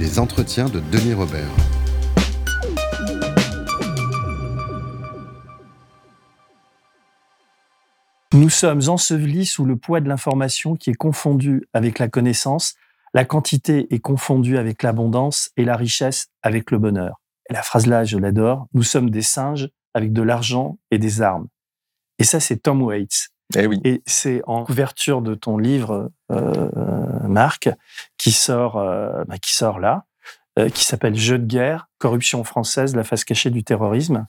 Les entretiens de Denis Robert. Nous sommes ensevelis sous le poids de l'information qui est confondue avec la connaissance, la quantité est confondue avec l'abondance et la richesse avec le bonheur. La phrase-là, je l'adore, nous sommes des singes avec de l'argent et des armes. Et ça, c'est Tom Waits. Eh oui. Et c'est en couverture de ton livre, euh, Marc, qui sort, euh, bah, qui sort là, euh, qui s'appelle Jeu de guerre, corruption française, la face cachée du terrorisme.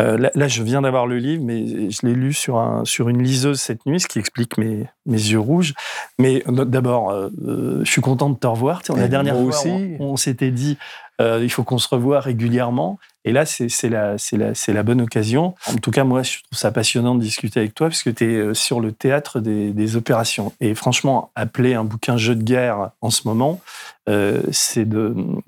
Euh, là, là, je viens d'avoir le livre, mais je l'ai lu sur, un, sur une liseuse cette nuit, ce qui explique mes, mes yeux rouges. Mais euh, d'abord, euh, euh, je suis content de te revoir. Tu sais, la Et dernière fois, aussi. on, on s'était dit, euh, il faut qu'on se revoie régulièrement. Et là, c'est la, bonne occasion. En tout cas, moi, je trouve ça passionnant de discuter avec toi, parce que tu es sur le théâtre des, des opérations. Et franchement, appeler un bouquin jeu de guerre en ce moment, euh, c'est une,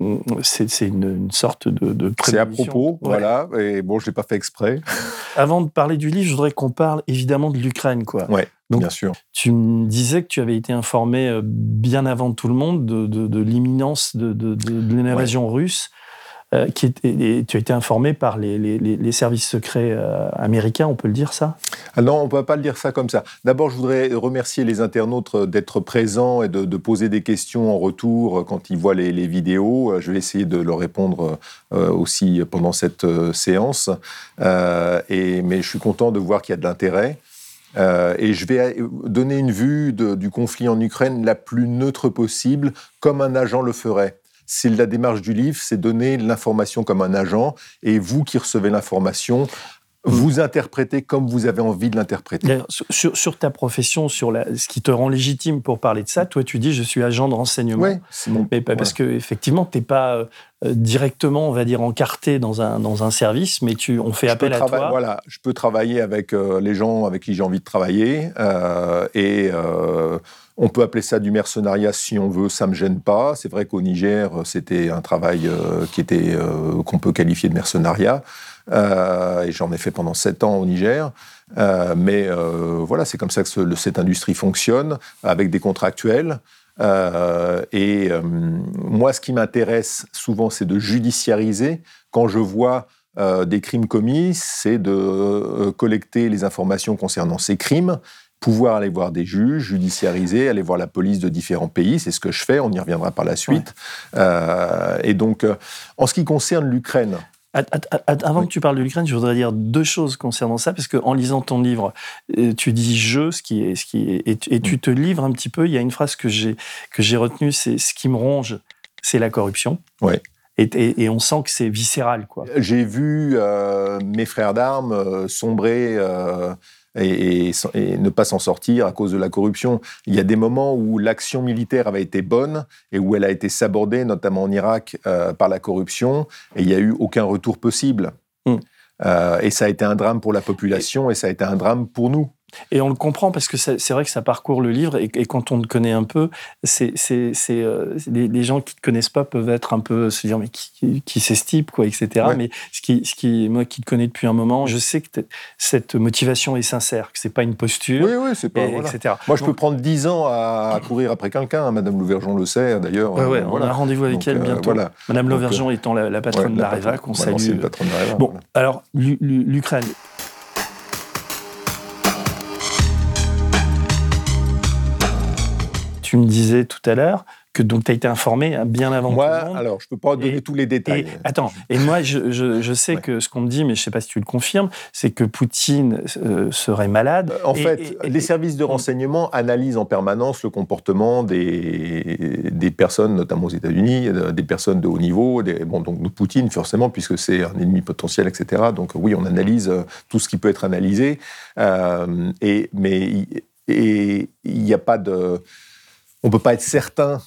une sorte de, de C'est à propos, Ouais. voilà. Et bon, je l'ai pas fait exprès, Avant de parler du livre, je voudrais qu'on parle évidemment de l'Ukraine, quoi. Ouais. Donc, bien sûr. Tu me disais que tu avais été informé euh, bien avant tout le monde de, de- de l'imminence de, de- de- de l'invasion russe. Euh, tu as été informé par les, services secrets euh, américains, on peut le dire ça? Ah non, on ne peut pas le dire ça comme ça. D'abord, je voudrais remercier les internautes d'être présents et de, poser des questions en retour quand ils voient les, vidéos. Euh, Je vais essayer de leur répondre euh, aussi pendant cette euh, séance. Euh, mais je suis content de voir qu'il y a de l'intérêt. Euh, et je vais donner une vue du conflit en Ukraine la plus neutre possible, comme un agent le ferait. C'est la démarche du livre, c'est donner l'information comme un agent, et vous qui recevez l'information, vous interprétez comme vous avez envie de l'interpréter. Sur, ta profession, sur la, ce qui te rend légitime pour parler de ça, toi tu dis je suis agent de renseignement. Oui, c'est mon. Mais parce que effectivement, tu n'es pas euh, directement, on va dire, encarté dans un, dans un service, mais tu, on fait je appel à toi. Voilà, je peux travailler avec euh, les gens avec qui j'ai envie de travailler euh, et euh, on peut appeler ça du mercenariat si on veut, ça me gêne pas. C'est vrai qu'au Niger, c'était un travail euh, qui était euh, qu'on peut qualifier de mercenariat euh, et j'en ai fait pendant sept ans au Niger. Euh, mais euh, voilà, c'est comme ça que ce- cette industrie fonctionne avec des contractuels. Euh, et euh, moi, ce qui m'intéresse souvent, c'est de judiciariser. Quand je vois euh, des crimes commis, c'est de euh, collecter les informations concernant ces crimes, pouvoir aller voir des juges, judiciariser, aller voir la police de différents pays. C'est ce que je fais. On y reviendra par la suite. Euh, et donc, euh, en ce qui concerne l'Ukraine, Avant Oui. que tu parles de l'Ukraine, je voudrais dire deux choses concernant ça, parce qu'en lisant ton livre, euh, tu dis je, ce qui est, ce qui est, et, tu- et tu te livres un petit peu. Il y a une phrase que j'ai que j'ai retenue, c'est ce qui me ronge, c'est la corruption. Ouais. Et, et- et on sent que c'est viscéral, quoi. J'ai vu euh, mes frères d'armes euh, sombrer euh, et, et- et ne pas s'en sortir à cause de la corruption. Il y a des moments où l'action militaire avait été bonne et où elle a été sabordée, notamment en Irak, euh, par la corruption, et il n'y a eu aucun retour possible. Mm. Euh, et ça a été un drame pour la population et ça a été un drame pour nous. Et on le comprend parce que c'est vrai que ça parcourt le livre et, et quand on le connaît un peu, c'est euh, les, les gens qui ne te connaissent pas peuvent être un peu se dire mais qui, qui, c'est ce type quoi etc. Ouais. Mais ce qui ce qui moi qui te connais depuis un moment, je sais que cette motivation est sincère, que c'est pas une posture, Oui, oui, c'est pas. et- voilà. etc. Moi, je Donc, peux prendre 10 ans à, courir après quelqu'un. hein, Madame Louvergeon le sait, d'ailleurs. ouais, ouais, Euh, on voilà. a rendez-vous avec Donc, elle euh, bientôt. voilà. Madame Donc, Lauvergeon étant la, la patronne Ouais, de la patronne- Révac, on voilà, salue. Bon, alors l'U- l'U- l'Ukraine. Tu me disais tout à l'heure que donc tu as été informé bien avant Moi, tout le monde. alors, je peux pas donner Et- tous les détails. Et, attends, et moi, je, je- je sais Ouais. que ce qu'on me dit, mais je sais pas si tu le confirmes, c'est que Poutine euh, serait malade. En Et- fait, les services de renseignement analysent en permanence le comportement des, des personnes, notamment aux États-Unis, euh, des personnes de haut niveau, des, bon, donc de Poutine, forcément, puisque c'est un ennemi potentiel, etc. Donc oui, on analyse euh, tout ce qui peut être analysé. Euh, et, mais et il n'y a pas de. On ne peut pas être certain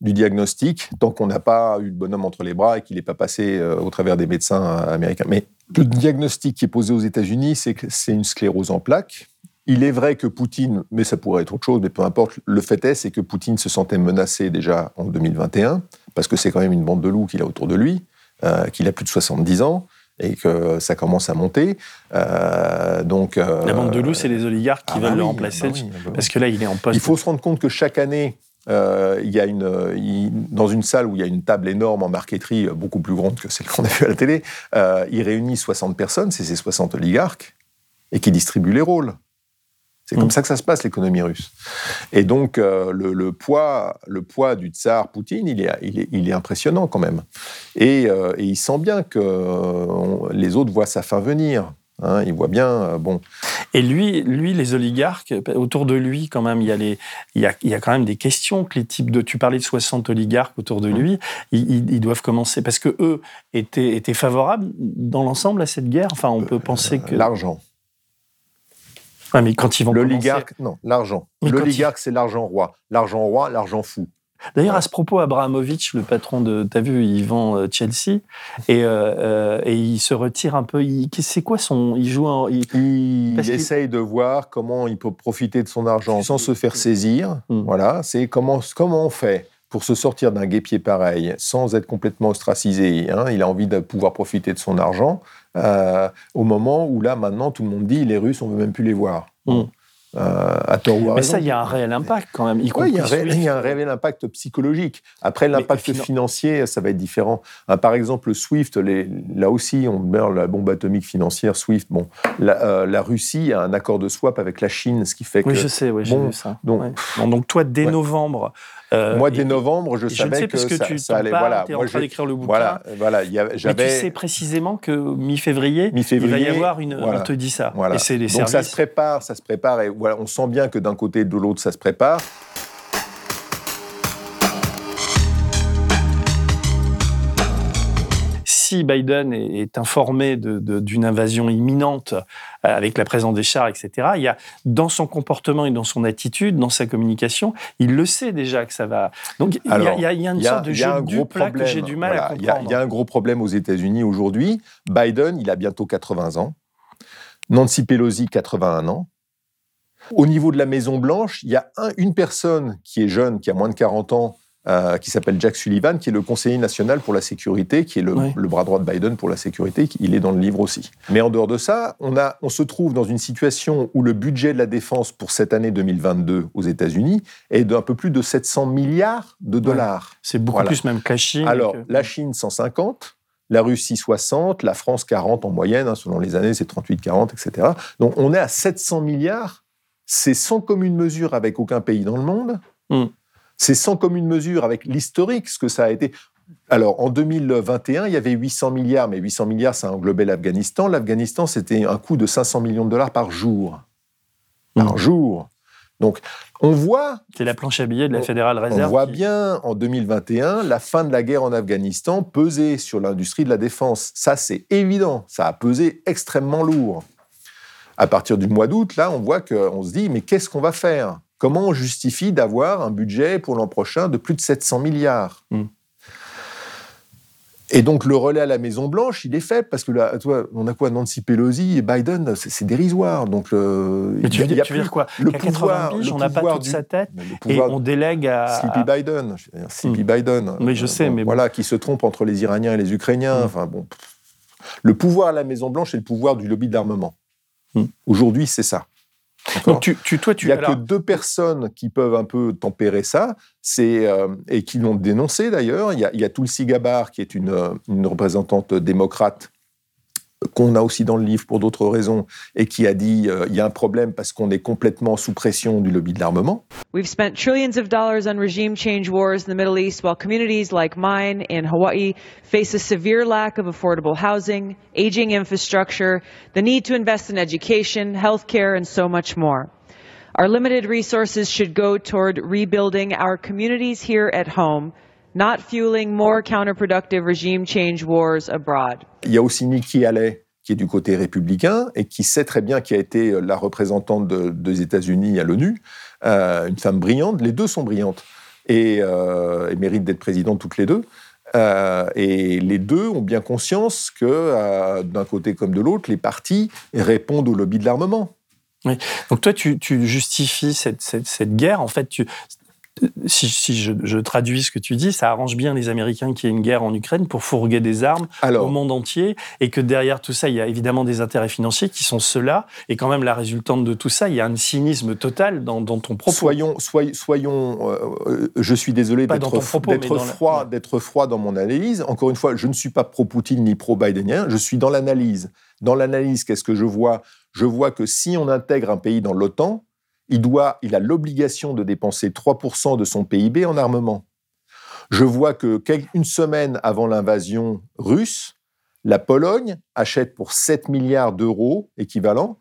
du diagnostic tant qu'on n'a pas eu le bonhomme entre les bras et qu'il n'est pas passé euh, au travers des médecins euh, américains. Mais le diagnostic qui est posé aux États-Unis, c'est que c'est une sclérose en plaques. Il est vrai que Poutine, mais ça pourrait être autre chose, mais peu importe, le fait est, c'est que Poutine se sentait menacé déjà en 2021, parce que c'est quand même une bande de loups qu'il a autour de lui, euh, qu'il a plus de 70 ans, et que ça commence à monter. Euh, donc, euh, La bande de loups, c'est les oligarques qui ah bah veulent le oui, remplacer, bah oui, bah oui. parce que là, il est en poste. Il faut se rendre compte que chaque année, euh, il y a une, il- dans une salle où il y a une table énorme en marqueterie, beaucoup plus grande que celle qu'on a vue à la télé, il réunit 60 personnes, c'est ces 60 oligarques, et qui distribuent les rôles. C'est Mm. comme ça que ça se passe, l'économie russe. Et donc, euh, le, le poids, le poids du tsar Poutine, il est, il est, il est impressionnant quand même. Et, euh, et il sent bien que on- les autres voient sa fin venir. Hein, il voit bien, euh, bon, Et lui, lui, les oligarques, autour de lui, quand même, il y a, les, il y a, il y a quand même des questions que les types de. Tu parlais de 60 oligarques autour Mmh. de lui, ils, ils- ils doivent commencer. Parce que eux étaient, étaient favorables dans l'ensemble à cette guerre? Enfin, on peut penser que. l'argent. Ouais, mais quand ils vont commencer- L'oligarque, non, l'argent. L'oligarque, c'est l'argent roi. L'argent roi, l'argent fou. D'ailleurs, à ce propos, Abramovich, le patron de, t'as vu, il vend euh, Chelsea et, euh, euh, et il se retire un peu. C'est quoi son Il joue en. il- Il essaye de voir comment il peut profiter de son argent sans se faire saisir. Mm. Voilà, c'est comment, comment on fait pour se sortir d'un guépier pareil sans être complètement ostracisé. hein. Il a envie de pouvoir profiter de son argent euh, au moment où là, maintenant, tout le monde dit les Russes, on veut même plus les voir. Mm. Euh, à tort ou à Mais raison. ça, il y a un réel impact quand même. Y Oui, il y, a un réel- Swift. il y a un réel impact psychologique. Après, l'impact finan- financier, ça va être différent. Ah, par exemple, le SWIFT, les- là aussi, on meurt la bombe atomique financière, SWIFT. Bon, la, euh, la Russie a un accord de swap avec la Chine, ce qui fait que Oui, je sais, j'ai Bon, vu ça. donc- Ouais. Bon, donc toi, dès Ouais. novembre. Euh, moi, dès novembre, je je savais le sais que, que ça, tu ça allait. parles, voilà, t'es en moi, train d'écrire le bouquin. Voilà, voilà, a- Mais tu j'avais. sais précisément que mi-février, il va y avoir une. voilà. On te dit ça. Voilà. Et c'est les Donc ça se prépare, ça se prépare, et voilà, on sent bien que d'un côté et de l'autre, ça se prépare. Si Biden est, est informé d'une invasion imminente euh, avec la présence des chars, etc., il y a dans son comportement et dans son attitude, dans sa communication, il le sait déjà que ça va. Donc il y a- Alors, il y, a, il y a une Il y a- sorte de jeu un gros dupes là que problème. j'ai du mal Voilà, à il y a- comprendre. Il y, a un gros problème aux États-Unis aujourd'hui. Biden, il a bientôt 80 ans. Nancy Pelosi, 81 ans. Au niveau de la Maison Blanche, il y a un- une personne qui est jeune, qui a moins de 40 ans, euh, qui s'appelle Jack Sullivan, qui est le conseiller national pour la sécurité, qui est le, Oui. le bras droit de Biden pour la sécurité. Il est dans le livre aussi. Mais en dehors de ça, on, a, on se trouve dans une situation où le budget de la défense pour cette année 2022 aux États-Unis est d'un peu plus de 700 milliards de dollars. C'est beaucoup Voilà. plus même que la Chine. Alors, que- la Chine, 150, la Russie, 60, la France, 40 en moyenne, hein, selon les années, c'est 38, 40, etc. Donc, on est à 700 milliards. C'est sans commune mesure avec aucun pays dans le monde. Mm. C'est sans commune mesure avec l'historique, ce que ça a été. Alors, en 2021, il y avait 800 milliards, mais 800 milliards, ça englobait l'Afghanistan. L'Afghanistan, c'était un coût de 500 millions de dollars par jour. Par Mm. jour. Donc, on voit C'est la planche à billets de la On- Fédérale on Réserve. voit qui- bien en 2021 la fin de la guerre en Afghanistan peser sur l'industrie de la défense. Ça, c'est évident. Ça a pesé extrêmement lourd. À partir du mois d'août, là, on voit qu'on se dit, mais qu'est-ce qu'on va faire? Comment on justifie d'avoir un budget pour l'an prochain de plus de 700 milliards Mm. Et donc le relais à la Maison Blanche, il est faible parce que là, toi, on a quoi Nancy Pelosi et Biden, c'est dérisoire. Donc le, Mais tu il y a- veux dire, tu veux plus dire quoi le Qu'à 80 pouvoir, le on n'a pas toute du- sa tête et on délègue à. Sleepy Biden, je veux dire, Sleepy Hmm. Biden. Oui, je Euh, sais, bon, mais bon. voilà, qui se trompe entre les Iraniens et les Ukrainiens. Hmm. Enfin bon, le pouvoir à la Maison Blanche, c'est le pouvoir du lobby de l'armement. Hmm. Aujourd'hui, c'est ça. D'accord Donc tu, tu, toi, Il n'y a alors- que deux personnes qui peuvent un peu tempérer ça, c'est euh, et qui l'ont dénoncé d'ailleurs. Il y a, il y a Tulsi Gabbard, qui est une, euh, une représentante démocrate qu'on a aussi dans le livre pour d'autres raisons, et qui a dit euh, y a un problème parce qu'on est complètement sous pression du lobby de l'armement. We've spent trillions of dollars on regime change wars in the Middle East while communities like mine in Hawaii face a severe lack of affordable housing, aging infrastructure, the need to invest in education, healthcare, and so much more. Our limited resources should go toward rebuilding our communities here at home, not fueling more counterproductive regime change wars abroad. Il y a aussi Nikki Haley, qui est du côté républicain et qui sait très bien qui a été la représentante de- des États-Unis à l'ONU, euh, une femme brillante. Les deux sont brillantes. et, euh, et méritent d'être présidentes toutes les deux. Euh, et les deux ont bien conscience que, euh, d'un côté comme de l'autre, les partis répondent au lobby de l'armement. Oui. Donc toi, tu, tu justifies cette, cette, cette, guerre. En fait, tu, si, si je, je, traduis ce que tu dis, ça arrange bien les Américains qu'il y ait une guerre en Ukraine pour fourguer des armes Alors, au monde entier et que derrière tout ça, il y a évidemment des intérêts financiers qui sont ceux-là. Et quand même, la résultante de tout ça, il y a un cynisme total dans, dans ton propos. Soyons, soy, soyons euh, je suis désolé d'être froid, la... d'être froid dans mon analyse. Encore une fois, je ne suis pas pro-Poutine ni pro-Bidenien, je suis dans l'analyse. Dans l'analyse, qu'est-ce que je vois? Je vois que si on intègre un pays dans l'OTAN, il, doit, il a l'obligation de dépenser 3% de son PIB en armement. Je vois que une semaine avant l'invasion russe, la Pologne achète pour 7 milliards d'euros équivalent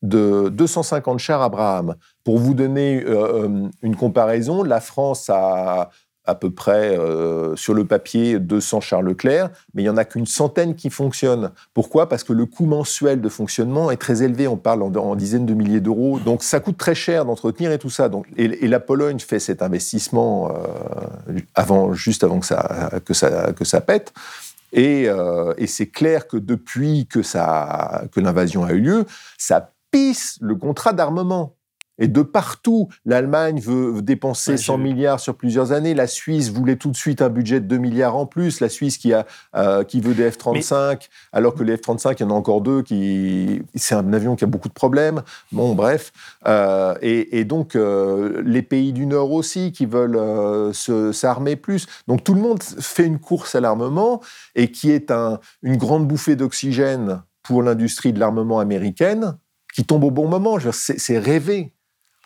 de 250 chars Abraham. Pour vous donner euh, une comparaison, la France a à peu près euh, sur le papier 200 Charles Leclerc, mais il n'y en a qu'une centaine qui fonctionnent. Pourquoi? Parce que le coût mensuel de fonctionnement est très élevé, on parle en, dizaines de milliers d'euros, donc ça coûte très cher d'entretenir et tout ça. Donc, et, et, la Pologne fait cet investissement euh, avant, juste avant que ça, que ça, que ça pète. Et, euh, et c'est clair que depuis que, ça, que l'invasion a eu lieu, ça pisse le contrat d'armement. Et de partout, l'Allemagne veut dépenser 100 milliards sur plusieurs années. La Suisse voulait tout de suite un budget de 2 milliards en plus. La Suisse qui, a, euh, qui veut des F-35, Mais... alors que les F-35, il y en a encore deux. qui C'est un avion qui a beaucoup de problèmes. Bon, bref. Euh, et, et, donc, euh, les pays du Nord aussi qui veulent s'armer plus. Donc, tout le monde fait une course à l'armement et qui est un, une grande bouffée d'oxygène pour l'industrie de l'armement américaine qui tombe au bon moment. C'est rêvé.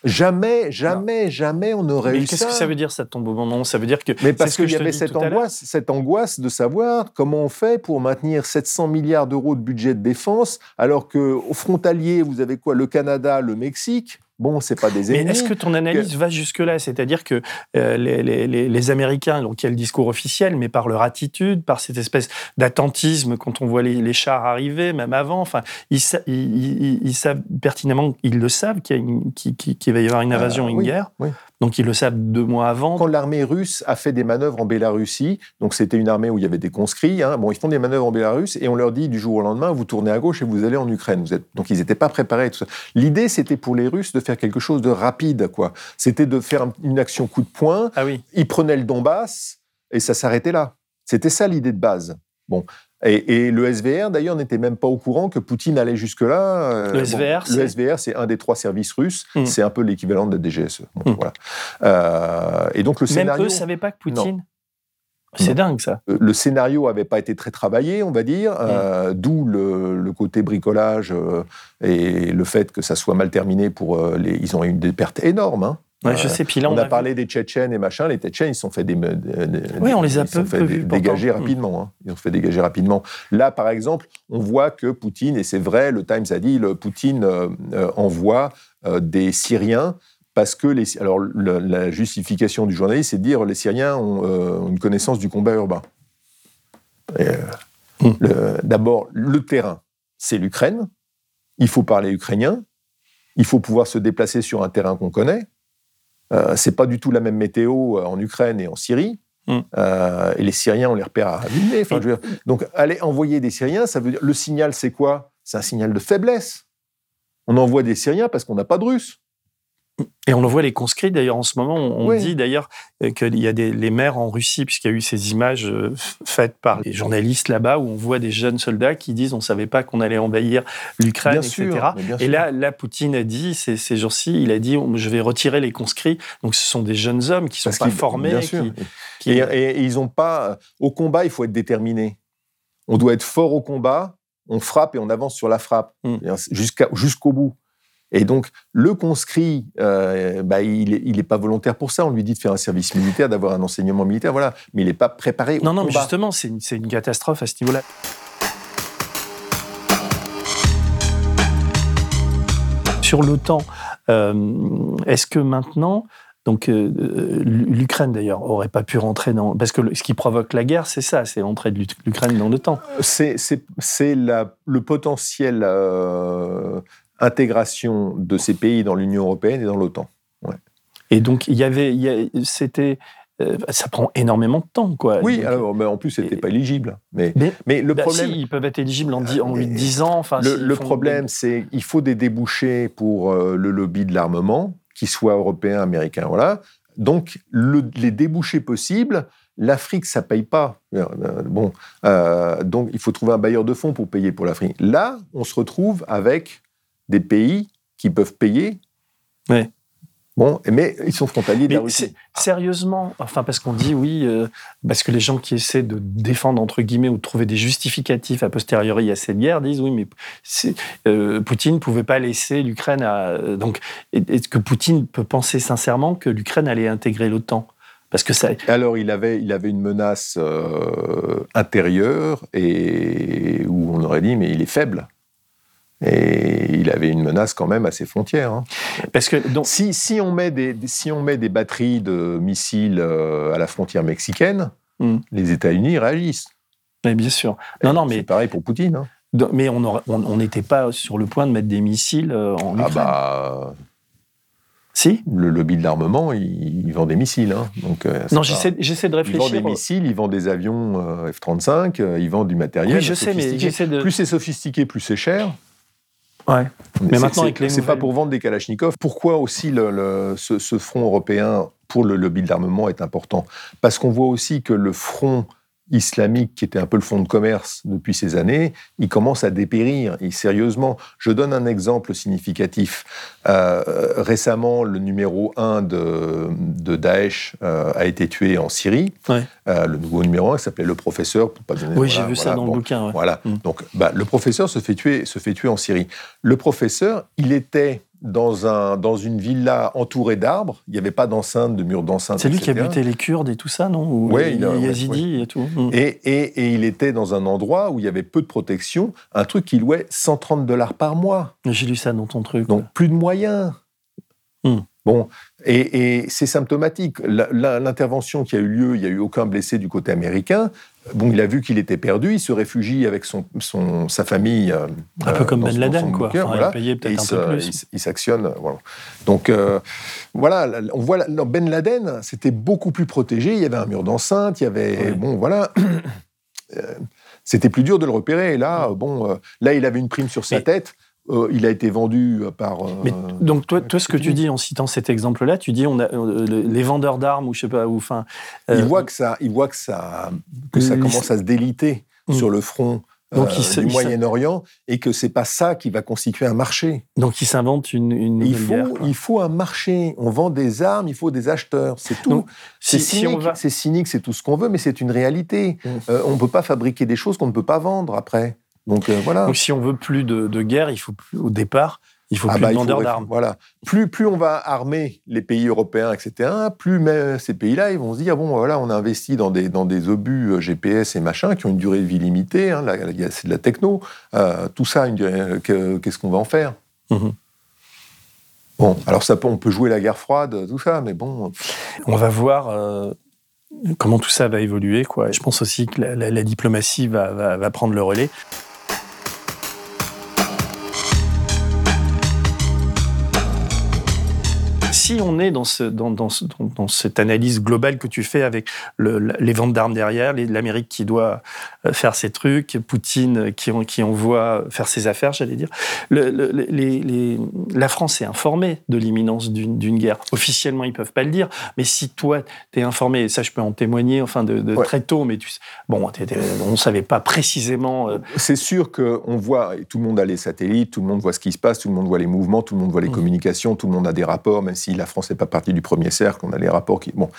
Jamais, jamais, non. jamais on aurait mais eu ça. Qu'est-ce que ça veut dire, ça tombe au moment? Ça veut dire que. Mais parce qu'il y avait cette angoisse, cette angoisse de savoir comment on fait pour maintenir 700 milliards d'euros de budget de défense, alors qu'au frontalier, vous avez quoi? Le Canada, le Mexique. Bon, c'est pas des ennemis. Mais est-ce que ton analyse que... va jusque-là? C'est-à-dire que euh, les, les, les, Américains, donc il y a le discours officiel, mais par leur attitude, par cette espèce d'attentisme quand on voit les, chars arriver, même avant, enfin, ils, ils, ils, ils savent pertinemment, ils le savent qu'il qu qu va y avoir une invasion, euh, une oui, guerre. Oui. Donc ils le savent deux mois avant. Quand l'armée russe a fait des manœuvres en Bélarussie, donc c'était une armée où il y avait des conscrits, hein, bon, ils font des manœuvres en Bélarus et on leur dit du jour au lendemain, vous tournez à gauche et vous allez en Ukraine. Vous êtes... Donc ils n'étaient pas préparés. L'idée, c'était pour les Russes de faire quelque chose de rapide, quoi. C'était de faire une action coup de poing. Ah oui. Ils prenaient le Donbass et ça s'arrêtait là. C'était ça l'idée de base. Bon, et, et, le SVR, d'ailleurs, n'était même pas au courant que Poutine allait jusque-là. Le SVR, bon, le SVR, c'est un des trois services russes. Mmh. C'est un peu l'équivalent de la DGSE. Bon, mmh. voilà. euh, et donc le même scénario. eux ne savaient pas que Poutine. C'est dingue ça. Le scénario n'avait pas été très travaillé, on va dire, mmh. euh, d'où le, le, côté bricolage euh, et le fait que ça soit mal terminé pour euh, les. Ils ont eu des pertes énormes. Hein. Ouais, je sais, puis là, on, on a, a parlé vu... des Tchétchènes et machin. Les Tchétchènes, ils se sont fait des, des oui, on les a ils peu, fait peu dé vus, dégager pourtant. rapidement. Hein. Ils ont fait dégager rapidement. Là, par exemple, on voit que Poutine, et c'est vrai, le Times a dit, le Poutine euh, euh, envoie euh, des Syriens parce que les, alors le, la justification du journaliste, c'est de dire les Syriens ont euh, une connaissance du combat urbain. Mmh. D'abord, le terrain, c'est l'Ukraine. Il faut parler ukrainien. Il faut pouvoir se déplacer sur un terrain qu'on connaît. Euh, c'est pas du tout la même météo en Ukraine et en Syrie. Mm. Euh, et les Syriens, on les repère à Villeneuve. Enfin, dire, donc, aller envoyer des Syriens, ça veut dire. Le signal, c'est quoi? C'est un signal de faiblesse. On envoie des Syriens parce qu'on n'a pas de Russes. Et on le voit les conscrits d'ailleurs en ce moment. On oui. dit d'ailleurs qu'il y a des les maires en Russie, puisqu'il y a eu ces images euh, faites par les journalistes là-bas, où on voit des jeunes soldats qui disent on savait pas qu'on allait envahir l'Ukraine, etc. Sûr, et là, là, Poutine a dit ces, ces jours-ci, il a dit je vais retirer les conscrits. Donc ce sont des jeunes hommes qui sont Parce pas formés. Bien sûr. Qui... Et, et, et ils ont pas au combat, il faut être déterminé. On doit être fort au combat. On frappe et on avance sur la frappe Mm. jusqu'au bout. Et donc, le conscrit, euh, bah, il n'est pas volontaire pour ça. On lui dit de faire un service militaire, d'avoir un enseignement militaire, voilà. Mais il n'est pas préparé. Non, au non, combat. mais justement, c'est une, une, catastrophe à ce niveau-là. Sur l'OTAN, euh, est-ce que maintenant, donc euh, l'Ukraine d'ailleurs aurait pas pu rentrer dans parce que le, ce qui provoque la guerre, c'est ça, c'est l'entrée de l'Ukraine dans l'OTAN. C'est le potentiel euh, intégration de ces pays dans l'Union européenne et dans l'OTAN. Ouais. Et donc, il y avait, c'était, euh, ça prend énormément de temps, quoi. Oui, Donc, alors, mais en plus, c'était pas éligible. Mais, mais, mais le bah, problème, si, ils peuvent être éligibles en, dix- en Euh, 8-10 ans. Enfin, le, problème, c'est qu'il faut des débouchés pour euh, le lobby de l'armement, qu'ils soient européens, américains, voilà. Donc, le- les débouchés possibles, l'Afrique, ça paye pas. Bon, euh, donc il faut trouver un bailleur de fonds pour payer pour l'Afrique. Là, on se retrouve avec des pays qui peuvent payer. Ouais. Bon, mais ils sont frontaliers de la Russie. sérieusement, enfin parce qu'on dit oui, euh, parce que les gens qui essaient de défendre entre guillemets ou de trouver des justificatifs a posteriori à cette guerre disent oui, mais euh, Poutine ne pouvait pas laisser l'Ukraine à euh, donc est-ce que Poutine peut penser sincèrement que l'Ukraine allait intégrer l'OTAN Parce que ça, Alors, il avait, il avait une menace euh, intérieure et où on aurait dit, mais il est faible. Et il avait une menace quand même à ses frontières. hein. parce que donc Si, si, on met des, si on met des batteries de missiles euh, à la frontière mexicaine, Hmm. les États-Unis réagissent. mais bien sûr, non non C'est mais pareil pour Poutine. hein. mais on n'était pas sur le point de mettre des missiles euh, en Ah bah, Si le lobby de l'armement, il, il vend des missiles. hein. Donc, euh, c'est Non, j'essaie de Il vend des réfléchir. missiles, il vend des avions euh, F-35, euh, il vend du matériel. Oui, je sais, mais de. Plus c'est sophistiqué, plus c'est cher. Ouais. Mais maintenant, c'est- avec les c'est pas pour vendre des Kalachnikov. Pourquoi aussi le, le- ce, ce front européen pour le lobby de l'armement est important? Parce qu'on voit aussi que le front islamique, qui était un peu le fonds de commerce depuis ces années, il commence à dépérir. Et sérieusement, je donne un exemple significatif. Euh, récemment, le numéro 1 de, de Daesh euh, a été tué en Syrie. Ouais. Euh, le nouveau numéro 1 s'appelait le professeur, pour pas donner. Oui, voilà, j'ai vu ça dans bon. le bouquin. ouais. Voilà. Mm. Donc, bah, le professeur se fait tuer, se fait tuer en Syrie. Le professeur, il était dans, un, dans une villa entourée d'arbres. Il n'y avait pas d'enceinte, de mur d'enceinte. C'est lui qui a buté les Kurdes et tout ça, non Ou Ouais, les il a- ouais, Yazidis et tout. Mm. Et, et, et il était dans un endroit où il y avait peu de protection, un truc qui louait 130 dollars par mois. J'ai lu ça dans ton truc. Donc, plus de moyens. Hmm. Bon, et, et c'est symptomatique. L'intervention qui a eu lieu, il n'y a eu aucun blessé du côté américain. Bon, il a vu qu'il était perdu, il se réfugie avec son, son- sa famille. euh, un peu comme Ben Laden, quoi. bunker, Enfin, il voilà. a payé Et peut-être il un se- peu il plus. s- il s'actionne. Voilà. Donc, euh, voilà, là, on voit Ben Laden, c'était beaucoup plus protégé. Il y avait un mur d'enceinte, il y avait. Ouais. Bon, voilà. Euh, C'était plus dur de le repérer. Et là, bon, là, il avait une prime sur sa Mais- tête. Euh, il a été vendu euh, par. euh, Mais donc toi, toi, ce que tu dis en citant cet exemple-là, tu dis on a euh, le- les vendeurs d'armes ou je sais pas ou enfin. euh, il voit que ça, il voit que ça, que ça commence à se déliter Mm. sur le front Donc, il se- du Moyen-Orient et que c'est pas ça qui va constituer un marché. donc il s'invente une, une Il faut, guerre, quoi. il faut un marché. On vend des armes, il faut des acheteurs. C'est tout. C'est si cynique, c'est tout ce qu'on veut, mais c'est une réalité. Mm. On ne peut pas fabriquer des choses qu'on ne peut pas vendre après. Donc euh, voilà. donc si on veut plus de, de guerre, il faut plus, au départ, il faut Ah plus bah, de vendeurs d'armes. Voilà. Plus, plus on va armer les pays européens, etc., plus mais, ces pays-là, ils vont se dire, ah bon, voilà, on a investi dans des, dans des obus euh, GPS et machin qui ont une durée de vie limitée, hein, c'est de la techno, euh, tout ça, euh, qu'est-ce qu'on va en faire? Mhm. Bon, alors ça, peut- on peut jouer la guerre froide, tout ça, mais bon, On va voir euh, comment tout ça va évoluer. Quoi. Et je pense aussi que la, la- la diplomatie va, va- va prendre le relais. Si on est dans, ce, dans, dans, ce- dans- dans cette analyse globale que tu fais avec le- les ventes d'armes derrière, l'Amérique qui doit euh, faire ses trucs, Poutine qui, en- qui envoie faire ses affaires, j'allais dire, le- le- les- les- la France est informée de l'imminence d'une guerre. Officiellement, ils peuvent pas le dire, mais si toi, tu es informé, et ça je peux en témoigner enfin de, de Ouais. très tôt, mais tu sais- bon, on ne savait pas précisément. euh, c'est sûr qu'on voit, et tout le monde a les satellites, tout le monde voit ce qui se passe, tout le monde voit les mouvements, tout le monde voit les Mhm. communications, tout le monde a des rapports, même si la France n'est pas partie du premier cercle, on a les rapports qui... Bon,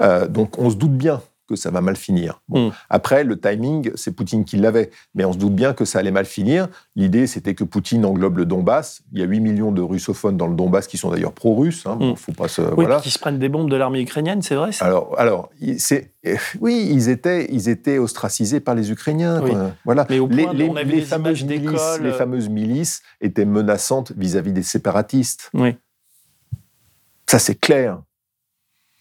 Euh, donc on se doute bien que ça va mal finir. Bon. Mhm. Après, le timing, c'est Poutine qui l'avait, mais on se doute bien que ça allait mal finir. L'idée, c'était que Poutine englobe le Donbass. Il y a 8 millions de russophones dans le Donbass qui sont d'ailleurs pro-russes. Hein. Bon, Mhm. faut pas se... oui, voilà. qu'ils se prennent des bombes de l'armée ukrainienne, c'est vrai ça Alors, alors, c'est, euh, oui, ils étaient, ils étaient ostracisés par les Ukrainiens. Oui. Voilà. Mais au les, point, les- on les fameuses milices, euh, fameuses milices étaient menaçantes vis-à-vis des séparatistes. Oui. Ça, c'est clair.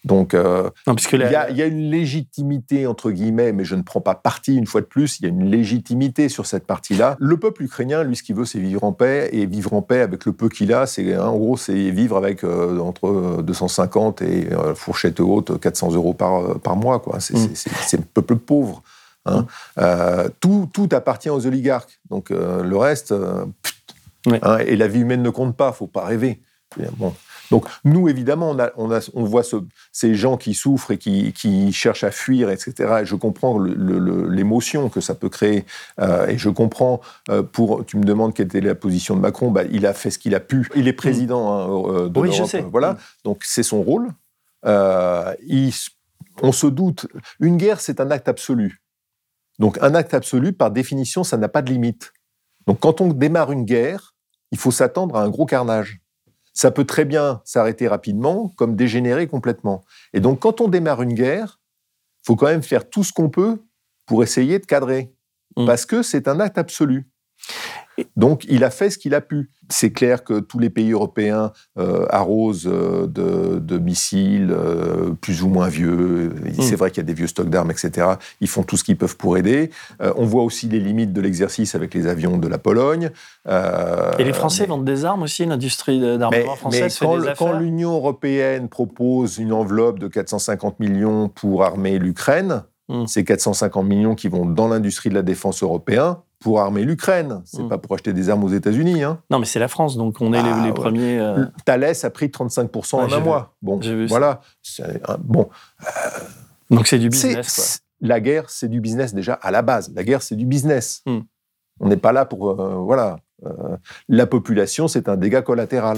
Donc, euh, il y, a, il y a une légitimité, entre guillemets, mais je ne prends pas parti une fois de plus, il y a une légitimité sur cette partie-là. Le peuple ukrainien, lui, ce qu'il veut, c'est vivre en paix, et vivre en paix avec le peu qu'il a, c'est hein, en gros, c'est vivre avec euh, entre 250 et euh, fourchette haute 400 euros par, par mois. quoi. C'est Mm. c'est le peuple pauvre. hein. Euh, tout, tout appartient aux oligarques. Donc le reste, Ouais. hein, et la vie humaine ne compte pas, faut pas rêver. Bon. Donc nous, évidemment, on, a, on, a, on voit ce- ces gens qui souffrent et qui, qui cherchent à fuir, etc. Et je comprends l'émotion que ça peut créer. Euh, et je comprends, euh, pour, tu me demandes quelle était la position de Macron, bah, il a fait ce qu'il a pu. Il est président hein, euh, de Oui, je sais. Voilà, Mm. donc c'est son rôle. Euh, il- on se doute, une guerre, c'est un acte absolu. Donc un acte absolu, par définition, ça n'a pas de limite. Donc quand on démarre une guerre, il faut s'attendre à un gros carnage. Ça peut très bien s'arrêter rapidement, comme dégénérer complètement. Et donc quand on démarre une guerre, il faut quand même faire tout ce qu'on peut pour essayer de cadrer. Mm. Parce que c'est un acte absolu. Donc, il a fait ce qu'il a pu. C'est clair que tous les pays européens euh, arrosent euh, de, de missiles euh, plus ou moins vieux. C'est vrai qu'il y a des vieux stocks d'armes, etc. Ils font tout ce qu'ils peuvent pour aider. Euh, on voit aussi les limites de l'exercice avec les avions de la Pologne. Et les Français mais- vendent des armes aussi, l'industrie mais, d'armement mais française fait quand, des le- quand l'Union européenne propose une enveloppe de 450 millions pour armer l'Ukraine, Mm. c'est 450 millions qui vont dans l'industrie de la défense européenne pour armer l'Ukraine. C'est Mm. pas pour acheter des armes aux États-Unis. Hein. Non, mais c'est la France, donc on est Ah, les, les ouais. premiers. euh, Thales a pris 35% Ouais, en un vu. mois. Bon, voilà. Un- bon, Donc c'est du business, quoi. la guerre, c'est du business déjà à la base. La guerre, c'est du business. Mm. On n'est pas là pour euh, voilà. Euh, la population, c'est un dégât collatéral.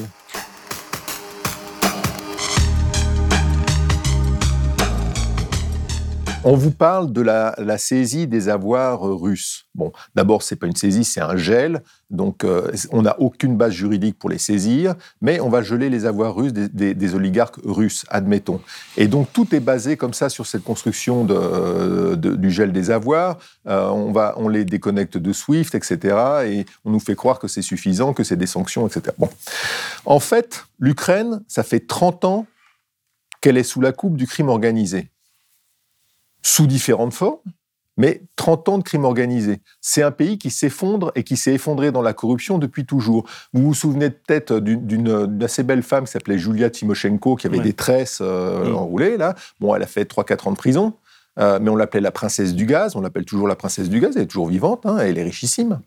On vous parle de la, la saisie des avoirs euh, russes. Bon, d'abord, c'est pas une saisie, c'est un gel. Donc, euh, on n'a aucune base juridique pour les saisir, mais on va geler les avoirs russes des, des- des oligarques russes, admettons. Et donc, tout est basé comme ça sur cette construction de, de- du gel des avoirs. Euh, on, va, on les déconnecte de SWIFT, etc. Et on nous fait croire que c'est suffisant, que c'est des sanctions, etc. Bon. En fait, l'Ukraine, ça fait 30 ans qu'elle est sous la coupe du crime organisé sous différentes formes, mais 30 ans de crime organisé. C'est un pays qui s'effondre et qui s'est effondré dans la corruption depuis toujours. Vous vous souvenez peut-être d'une- assez belle femme qui s'appelait Julia Timoshenko, qui avait Ouais. des tresses euh, Mm. enroulées, là. Bon, elle a fait 3-4 ans de prison, euh, mais on l'appelait la princesse du gaz, on l'appelle toujours la princesse du gaz, elle est toujours vivante, hein, elle est richissime.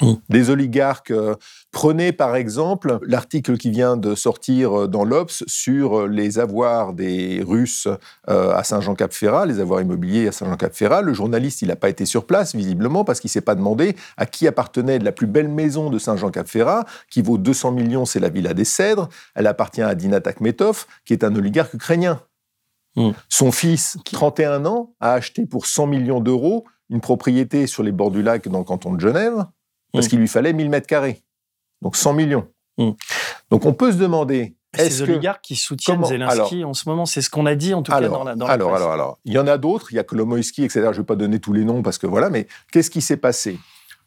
Mm. Des oligarques. euh, prenez par exemple l'article qui vient de sortir euh, dans l'Obs sur euh, les avoirs des Russes à Saint-Jean-Cap-Ferrat, les avoirs immobiliers à Saint-Jean-Cap-Ferrat. Le journaliste, il n'a pas été sur place, visiblement, parce qu'il s'est pas demandé à qui appartenait la plus belle maison de Saint-Jean-Cap-Ferrat, qui vaut 200 millions, c'est la Villa des Cèdres. Elle appartient à Dinat Akhmetov, qui est un oligarque ukrainien. Mm. Son fils, 31 ans, a acheté pour 100 millions d'euros une propriété sur les bords du lac dans le canton de Genève, parce Mm. qu'il lui fallait 1000 mètres carrés. Donc 100 millions. Mm. Donc on peut se demander, Ces oligarques qui soutiennent Comment- Zelensky en ce moment, c'est ce qu'on a dit en tout cas dans la, dans la alors, presse. alors, alors, il y en a d'autres, il y a Kolomoïski, etc. Je ne vais pas donner tous les noms parce que voilà, mais qu'est-ce qui s'est passé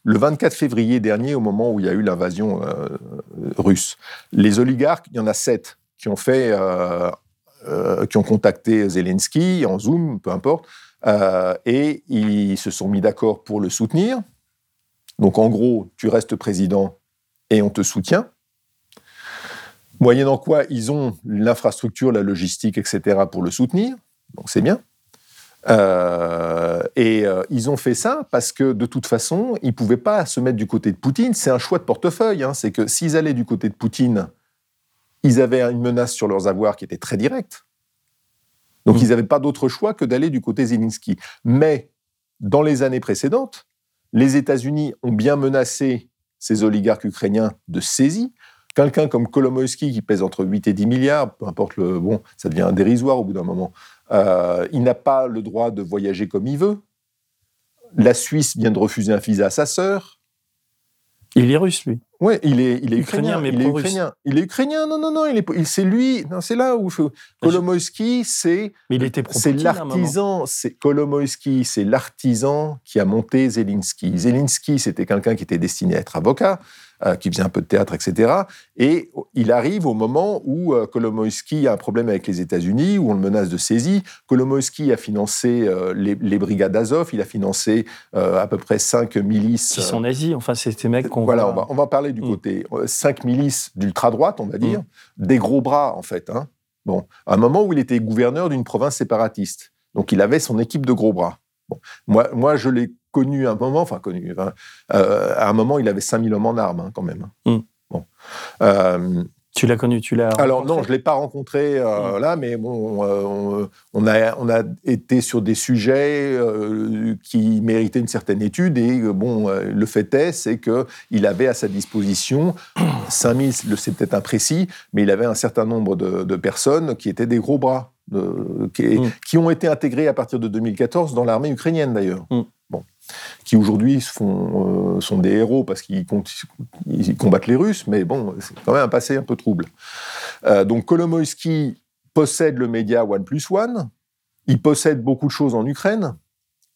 Le 24 février dernier, au moment où il y a eu l'invasion euh, russe, les oligarques, il y en a sept qui ont fait, euh, euh, qui ont contacté Zelensky en Zoom, peu importe, euh, et ils se sont mis d'accord pour le soutenir. Donc en gros, tu restes président et on te soutient. Moyennant quoi, ils ont l'infrastructure, la logistique, etc. pour le soutenir. Donc c'est bien. Euh, et euh, ils ont fait ça parce que de toute façon, ils ne pouvaient pas se mettre du côté de Poutine. C'est un choix de portefeuille. hein. C'est que s'ils allaient du côté de Poutine, ils avaient une menace sur leurs avoirs qui était très directe. Donc Mm. ils n'avaient pas d'autre choix que d'aller du côté Zelensky. Mais dans les années précédentes, les États-Unis ont bien menacé ces oligarques ukrainiens de saisie. Quelqu'un comme Kolomoïski, qui pèse entre 8 et 10 milliards, peu importe le. Bon, ça devient dérisoire au bout d'un moment. Euh, il n'a pas le droit de voyager comme il veut. La Suisse vient de refuser un visa à sa sœur. Il est russe, lui. Ouais, il est, il est Ukrainien, ukrainien, mais il est ukrainien. Il est ukrainien. Non, non, non. Il est, il- c'est lui. Non, c'est là où je- Kolomoïski, c'est Mais il était c'est l'artisan, c'est Kolomoïski, c'est l'artisan qui a monté Zelensky. Zelensky, c'était quelqu'un qui était destiné à être avocat. Euh, qui faisait un peu de théâtre, etc. Et il arrive au moment où euh, Kolomoïski a un problème avec les États-Unis, où on le menace de saisie. Kolomoïski a financé euh, les, les brigades Azov, il a financé euh, à peu près cinq milices. Qui sont nazis, enfin, c'est ces mecs qu'on Voilà, va- on va, on va parler du Mm. côté. Cinq milices d'ultra-droite, on va dire, des gros bras, en fait. Hein. Bon, à un moment où il était gouverneur d'une province séparatiste. Donc, il avait son équipe de gros bras. Bon. Moi, moi, je l'ai connu à un moment, enfin, connu, enfin, euh, à un moment, il avait 5000 hommes en armes, hein, quand même. Mm. Bon. Euh, Tu l'as connu, tu l'as. alors non, je l'ai pas rencontré euh, là, mais bon, on, on a on a été sur des sujets qui méritaient une certaine étude et bon, le fait est, c'est que il avait à sa disposition 5000, le- c'est peut-être imprécis, mais il avait un certain nombre de, de personnes qui étaient des gros bras, de- qui, Mm. qui ont été intégrés à partir de 2014 dans l'armée ukrainienne d'ailleurs. Mm. Bon, qui aujourd'hui euh, sont des héros parce qu'ils combattent les Russes, mais bon, c'est quand même un passé un peu trouble. Euh, donc Kolomoïski possède le média One Plus One, il possède beaucoup de choses en Ukraine.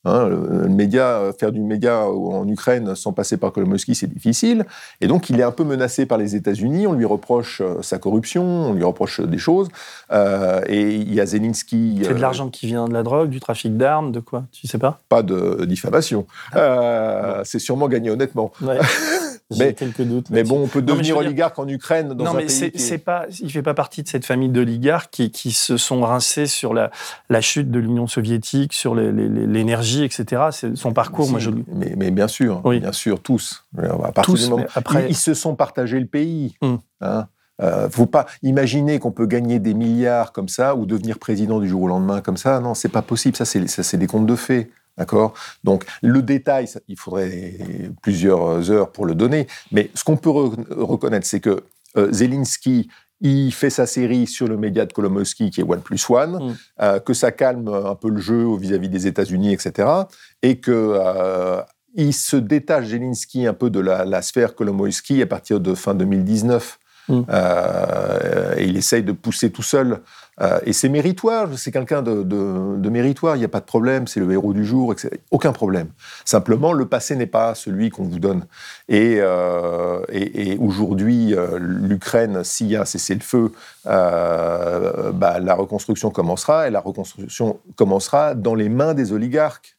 Hein, le, le média, euh, faire du média en Ukraine sans passer par Kolomoïski, c'est difficile. Et donc, il est un peu menacé par les États-Unis. On lui reproche euh, sa corruption, on lui reproche des choses. Euh, et il y a Zelensky. C'est de euh, l'argent qui vient de la drogue, du trafic d'armes, de quoi? Tu sais pas? Pas de diffamation. Ah. Euh, c'est sûrement gagné honnêtement. Ouais. Mais- quelques doutes. Mais bon, on peut devenir dire- oligarque en Ukraine dans non, un mais pays. qui est- pas, il fait pas partie de cette famille d'oligarques qui, qui se sont rincés sur la, la chute de l'Union soviétique, sur les- etc. C'est son parcours, Si, moi je mais, mais bien sûr, Oui. bien sûr, tous. À partir Tous, du moment- après- ils, ils se sont partagés le pays. Hmm. Hein. Euh, faut pas imaginer qu'on peut gagner des milliards comme ça ou devenir président du jour au lendemain comme ça. Non, c'est pas possible. Ça, c'est ça, c'est des contes de fées. D'accord? Donc, le détail, ça, il faudrait plusieurs heures pour le donner. Mais ce qu'on peut re- reconnaître, c'est que euh, Zelensky, il fait sa série sur le média de Kolomoïski, qui est One Plus One, Mm. euh, que ça calme un peu le jeu vis-à-vis des États-Unis, etc. Et que. euh, il se détache Zelensky un peu de la, la sphère Kolomoïski à partir de fin 2019. Mm. Euh, et il essaye de pousser tout seul. Euh, et c'est méritoire, c'est quelqu'un de, méritoire, il n'y a pas de problème, c'est le héros du jour, etc. aucun problème. Simplement, le passé n'est pas celui qu'on vous donne. Et, euh, aujourd'hui, l'Ukraine, s'il y a un cessez-le-feu, bah, la reconstruction commencera, et la reconstruction commencera dans les mains des oligarques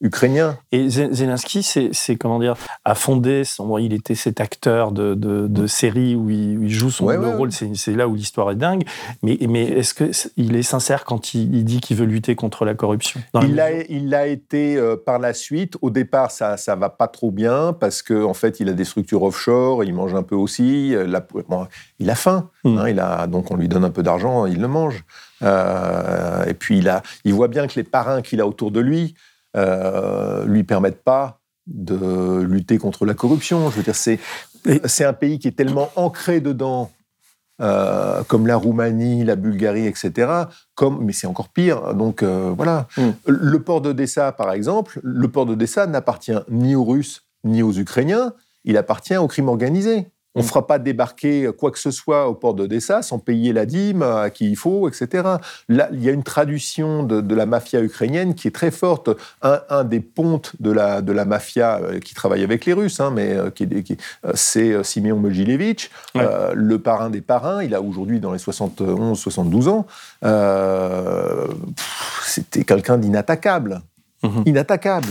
ukrainiens. Et Ze- Zelensky, c'est comment dire, a fondé. Son, il était cet acteur de, de, de série où il, où il joue son Ouais, le ouais, rôle. C'est c'est là où l'histoire est dingue. Mais, mais est-ce que c- il est sincère quand il, il dit qu'il veut lutter contre la corruption Il l'a, mesure- il l'a été euh, par la suite. Au départ, ça ça va pas trop bien parce que en fait, il a des structures offshore, il mange un peu aussi. euh, la- bon, il a faim, Mm. hein, il a donc on lui donne un peu d'argent, il le mange. Euh, et puis il a, il voit bien que les parrains qu'il a autour de lui euh, lui permettent pas de lutter contre la corruption. Je veux dire, c'est c'est un pays qui est tellement ancré dedans. euh, comme la Roumanie, la Bulgarie, etc. Comme, mais c'est encore pire. Donc euh, voilà. Mm. Le port d'Odessa, par exemple, le port d'Odessa n'appartient ni aux Russes ni aux Ukrainiens. Il appartient au crime organisé. On ne fera pas débarquer quoi que ce soit au port d'Odessa sans payer la dîme à qui il faut, etc. Là, il y a une traduction de, de la mafia ukrainienne qui est très forte. Un, un des pontes de la, de la mafia euh, qui travaille avec les Russes, hein, mais euh, qui, est- qui- euh, c'est Simeon Mogilevich, Ouais. euh, le parrain des parrains. Il a aujourd'hui dans les 71-72 ans. Euh, C'était quelqu'un d'inattaquable. Mhm. Inattaquable.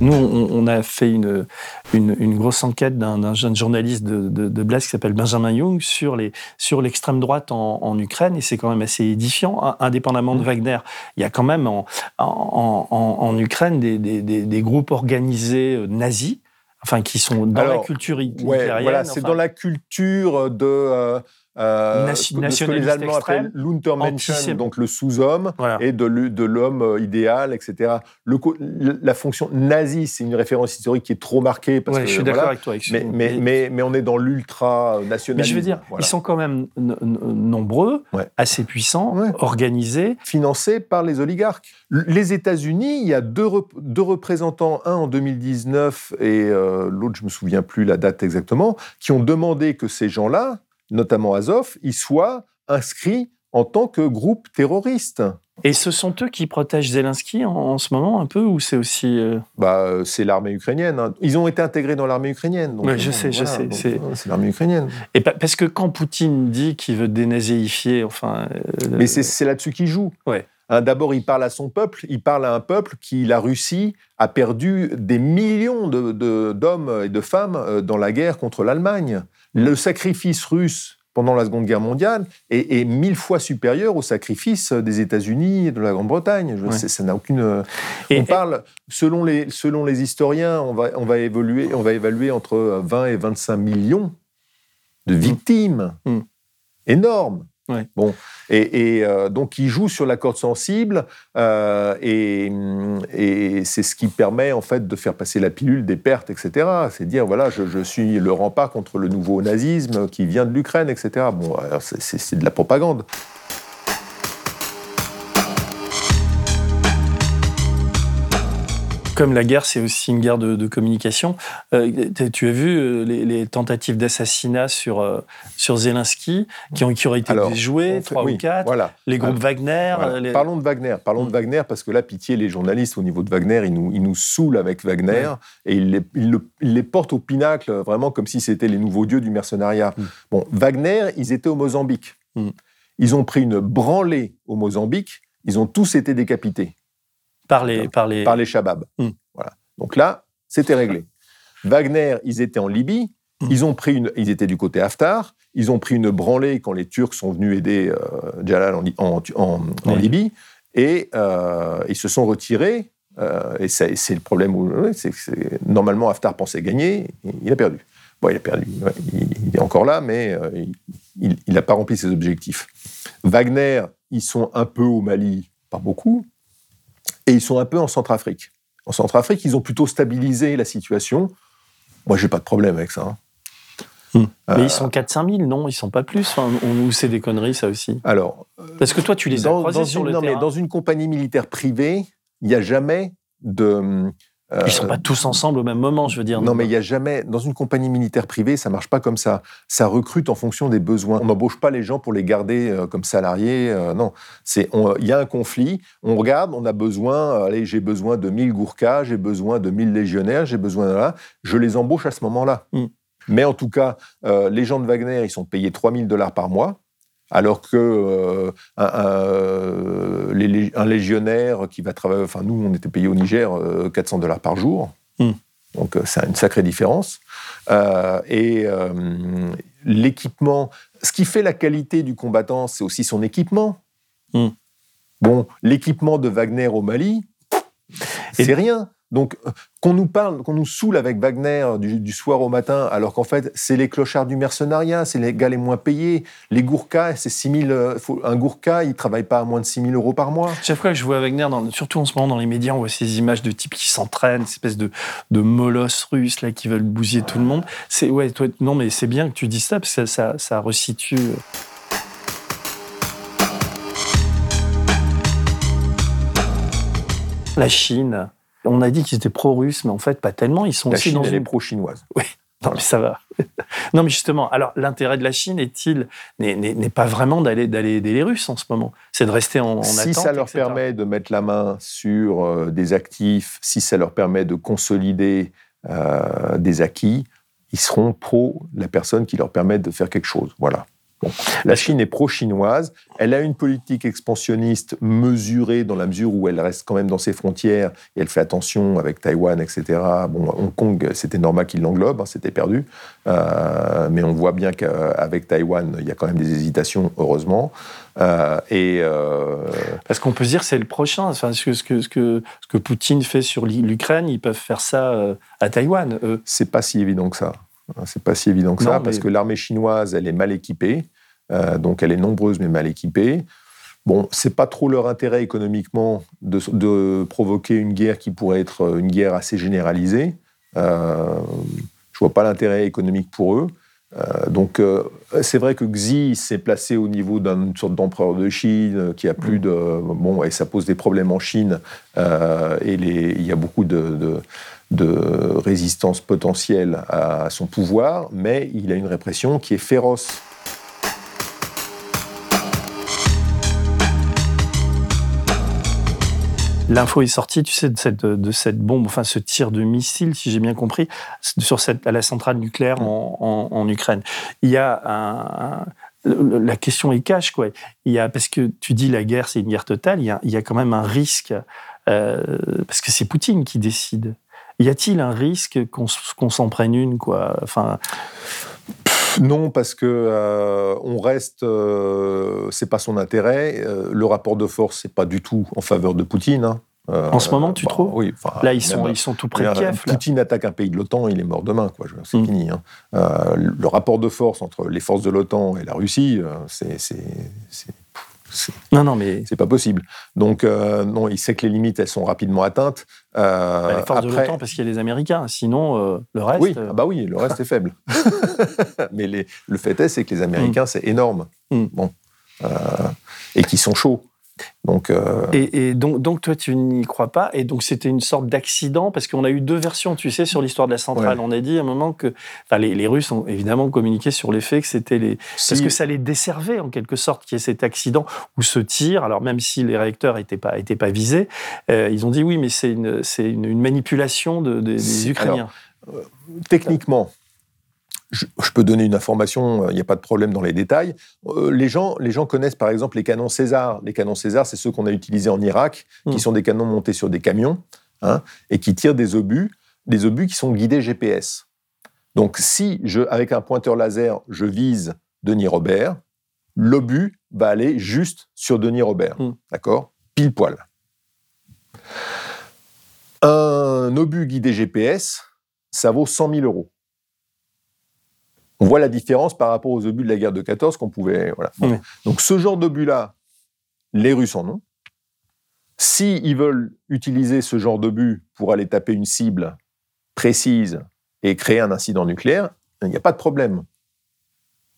Nous, on, on a fait une, une, une grosse enquête d'un d'un jeune journaliste de, de, de Blast qui s'appelle Benjamin Young sur les sur l'extrême droite en, en Ukraine et c'est quand même assez édifiant, hein, indépendamment de Wagner. Il y a quand même en, en, Ukraine des, des, des, des groupes organisés euh, nazis, enfin qui sont dans la culture Ouais, voilà, c'est enfin, dans la culture de, euh, euh, de ce que les Allemands extrême, appellent l'Untermenschen, donc le sous-homme, Voilà. et de, l'homme euh, idéal, etc. Le, la fonction nazie, c'est une référence historique qui est trop marquée. Parce Ouais, que, je suis voilà. d'accord avec toi. avec Mais, mais, mais, mais on est dans l'ultra-nationalisme. Mais je veux dire, voilà. ils sont quand même nombreux, Ouais. assez puissants, Ouais. organisés. financés par les oligarques. Les États-Unis, il y a deux, rep- deux représentants, un en 2019 et euh, l'autre, je me souviens plus la date exactement, qui ont demandé que ces gens-là, notamment Azov, ils soient inscrits en tant que groupe terroriste. Et ce sont eux qui protègent Zelensky en, en ce moment un peu ou c'est aussi euh, Bah, euh, c'est l'armée ukrainienne. hein. Ils ont été intégrés dans l'armée ukrainienne. donc, Ouais, je euh, sais, je sais, c'est- l'armée ukrainienne. et pa- parce que quand Poutine dit qu'il veut dénazéifier, enfin, euh, Mais c'est là-dessus qu'il joue. Ouais. Hein, D'abord, il parle à son peuple. Il parle à un peuple qui, la Russie, a perdu des millions de- de- d'hommes et de femmes dans la guerre contre l'Allemagne. Le sacrifice russe pendant la Seconde Guerre mondiale est, est mille fois supérieur au sacrifice des États-Unis et de la Grande-Bretagne. Je- Ouais. c'est- Ça n'a aucune. euh, Et- on parle, selon les, selon les historiens, on va, on, va évoluer, on va évaluer entre 20 et 25 millions de victimes. Mm. Énorme. Bon, et, euh, donc il joue sur la corde sensible, euh, et, c'est ce qui permet en fait de faire passer la pilule des pertes, etc. C'est dire voilà, je, je suis le rempart contre le nouveau nazisme qui vient de l'Ukraine, etc. Bon, c'est de la propagande. Comme la guerre, c'est aussi une guerre de, de communication. euh, tu as vu euh, les, les tentatives d'assassinat sur euh, sur Zelensky qui ont qui auraient été Alors, déjouées, trois oui, ou quatre. Voilà. Les groupes Wagner. Voilà. les- Parlons de Wagner. Parlons Mm. de Wagner parce que là, pitié, les journalistes au niveau de Wagner, ils nous, ils nous saoulent avec Wagner et ils les, ils le- ils les portent au pinacle, vraiment comme si c'était les nouveaux dieux du mercenariat. Mm. Bon, Wagner, ils étaient au Mozambique. Mm. Ils ont pris une branlée au Mozambique. Ils ont tous été décapités par les par les. par les Shabab. Mm. Voilà. Donc là, c'était réglé. Wagner, ils étaient en Libye. Mm. Ils ont pris une, ils étaient du côté Haftar. Ils ont pris une branlée quand les Turcs sont venus aider euh, Jalal en, en- en-. Libye et euh, ils se sont retirés. euh, et c'est le problème où normalement Haftar pensait gagner, il a perdu. Bon, il a perdu. il est encore là, mais euh, il n'a pas rempli ses objectifs. Wagner, ils sont un peu au Mali, pas beaucoup, et ils sont un peu en Centrafrique. En Centrafrique, ils ont plutôt stabilisé la situation. Moi, j'ai pas de problème avec ça. hein. Mais Euh, ils sont 4-5 000, non? Ils sont pas plus Enfin, on- Ou c'est des conneries, ça aussi Alors, Parce que toi, tu les as dans, croisés dans sur une, le non, terrain? mais dans une compagnie militaire privée, il n'y a jamais de. Euh, Ils sont pas tous ensemble au même moment, je veux dire. Non, mais il y a jamais. Dans une compagnie militaire privée, ça marche pas comme ça. Ça recrute en fonction des besoins. On n'embauche pas les gens pour les garder euh, comme salariés. euh, non, c'est. on- Il y a un conflit. On regarde. On a besoin. euh, Allez, j'ai besoin de 1000 Gourkas, j'ai besoin de 1000 légionnaires, j'ai besoin de là. Je les embauche à ce moment-là. Mm. Mais en tout cas, euh, les gens de Wagner, ils sont payés 3000 dollars par mois. Alors que euh, un, un- les lég- un légionnaire qui va travailler, enfin nous on était payé au Niger euh, 400 dollars par jour, Hmm. donc euh, c'est une sacrée différence. Euh, et euh, l'équipement, ce qui fait la qualité du combattant, c'est aussi son équipement. Hmm. Bon, l'équipement de Wagner au Mali, c'est rien. Donc, euh, qu'on nous parle, qu'on nous saoule avec Wagner du, soir au matin, alors qu'en fait, c'est les clochards du mercenariat, c'est les gars les moins payés. Les Gourkas, c'est 6 000, euh, un Gourka, il travaille pas à moins de 6 000 euros par mois. Chaque fois que je vois Wagner, surtout en ce moment dans les médias, on voit ces images de types qui s'entraînent, ces espèces de, molosses russes là, qui veulent bousiller tout le monde. C'est ouais, non, mais c'est bien que tu dises ça parce que ça, ça, ça resitue. euh, La Chine, on a dit qu'ils étaient pro-russes, mais en fait pas tellement. Ils sont La aussi Chine, dans elle est une pro-chinoise. Non, mais ça va. non, mais justement, alors l'intérêt de la Chine est-il n'est- pas vraiment d'aller d'aller aider les Russes en ce moment? C'est de rester en, en si attente. ça leur etc. permet de mettre la main sur euh, des actifs, si ça leur permet de consolider euh, des acquis, ils seront pro la personne qui leur permet de faire quelque chose. Voilà. Bon. La Chine est pro-chinoise. Elle a une politique expansionniste mesurée dans la mesure où elle reste quand même dans ses frontières et elle fait attention avec Taïwan, etc. Bon, Hong Kong, c'était normal qu'il l'englobe, hein, c'était perdu. Euh, mais on voit bien qu'avec Taïwan, il y a quand même des hésitations, heureusement. Euh, et euh, Parce qu'on peut se dire c'est le prochain. Enfin, ce que, ce que, ce que, ce que Poutine fait sur l'Ukraine, ils peuvent faire ça euh, à Taïwan, eux. c'est pas si évident que ça. C'est pas si évident que Non, ça, mais- parce que l'armée chinoise, elle est mal équipée. Euh, donc elle est nombreuse mais mal équipée. Bon, c'est pas trop leur intérêt économiquement de, de provoquer une guerre qui pourrait être une guerre assez généralisée. Euh, je vois pas l'intérêt économique pour eux. Euh, donc euh, c'est vrai que Xi s'est placé au niveau d'une sorte d'empereur de Chine euh, qui a plus de bon et ça pose des problèmes en Chine euh, et les, il y a beaucoup de, de de résistance potentielle à son pouvoir, mais il a une répression qui est féroce. L'info est sortie, tu sais, de cette, de cette bombe, enfin ce tir de missile, si j'ai bien compris, sur à la centrale nucléaire en, Ukraine. Il y a la question est cache, quoi. Il y a, parce que tu dis la guerre, c'est une guerre totale, il y a, il y a quand même un risque, euh, parce que c'est Poutine qui décide. Y a-t-il un risque qu'on s'en prenne une, quoi? Enfin. Non, parce que euh, on reste, euh, c'est pas son intérêt. Euh, le rapport de force, c'est pas du tout en faveur de Poutine. Hein. en ce moment, tu bah, trouves? Oui. Là, ils sont, ils sont tout près de Kiev. Poutine attaque un pays de l'OTAN, il est mort demain, quoi. C'est mm. fini. Hein. le rapport de force entre les forces de l'OTAN et la Russie, c'est non, non, mais c'est pas possible. Donc euh, non, il sait que les limites, elles sont rapidement atteintes. Euh, bah, les forces de l'OTAN, parce qu'il y a les Américains. Sinon, euh, le reste. Oui, ah bah oui, le reste est faible. mais les, le fait est, c'est que les Américains, mm. c'est énorme. Mm. Bon, et qui sont chauds. Donc, euh, et, donc, donc, toi, tu n'y crois pas. Et donc, c'était une sorte d'accident, parce qu'on a eu deux versions, tu sais, sur l'histoire de la centrale. On a dit à un moment que. Enfin, les, Russes ont évidemment communiqué sur les faits que c'était les. Parce que ça les desservait, en quelque sorte, qu'il y ait cet accident ou ce tir. Alors, même si les réacteurs n'étaient pas, étaient pas visés, euh, ils ont dit oui, mais c'est une, une, une, manipulation de, des Ukrainiens. Euh, techniquement, je, peux donner une information, il euh, n'y a pas de problème dans les détails. Euh, les, gens, les gens connaissent par exemple les canons César. Les canons César, c'est ceux qu'on a utilisés en Irak, qui hmm. sont des canons montés sur des camions hein, et qui tirent des obus, des obus qui sont guidés GPS. Donc si, je, avec un pointeur laser, je vise Denis Robert, l'obus va aller juste sur Denis Robert. Hmm. D'accord? Pile poil. Un obus guidé GPS, ça vaut 100 000 euros. On voit la différence par rapport aux obus de la guerre de 14 qu'on pouvait. Voilà. Donc ce genre d'obus-là, les Russes en ont. S'ils ils veulent utiliser ce genre d'obus pour aller taper une cible précise et créer un incident nucléaire, il n'y a pas de problème.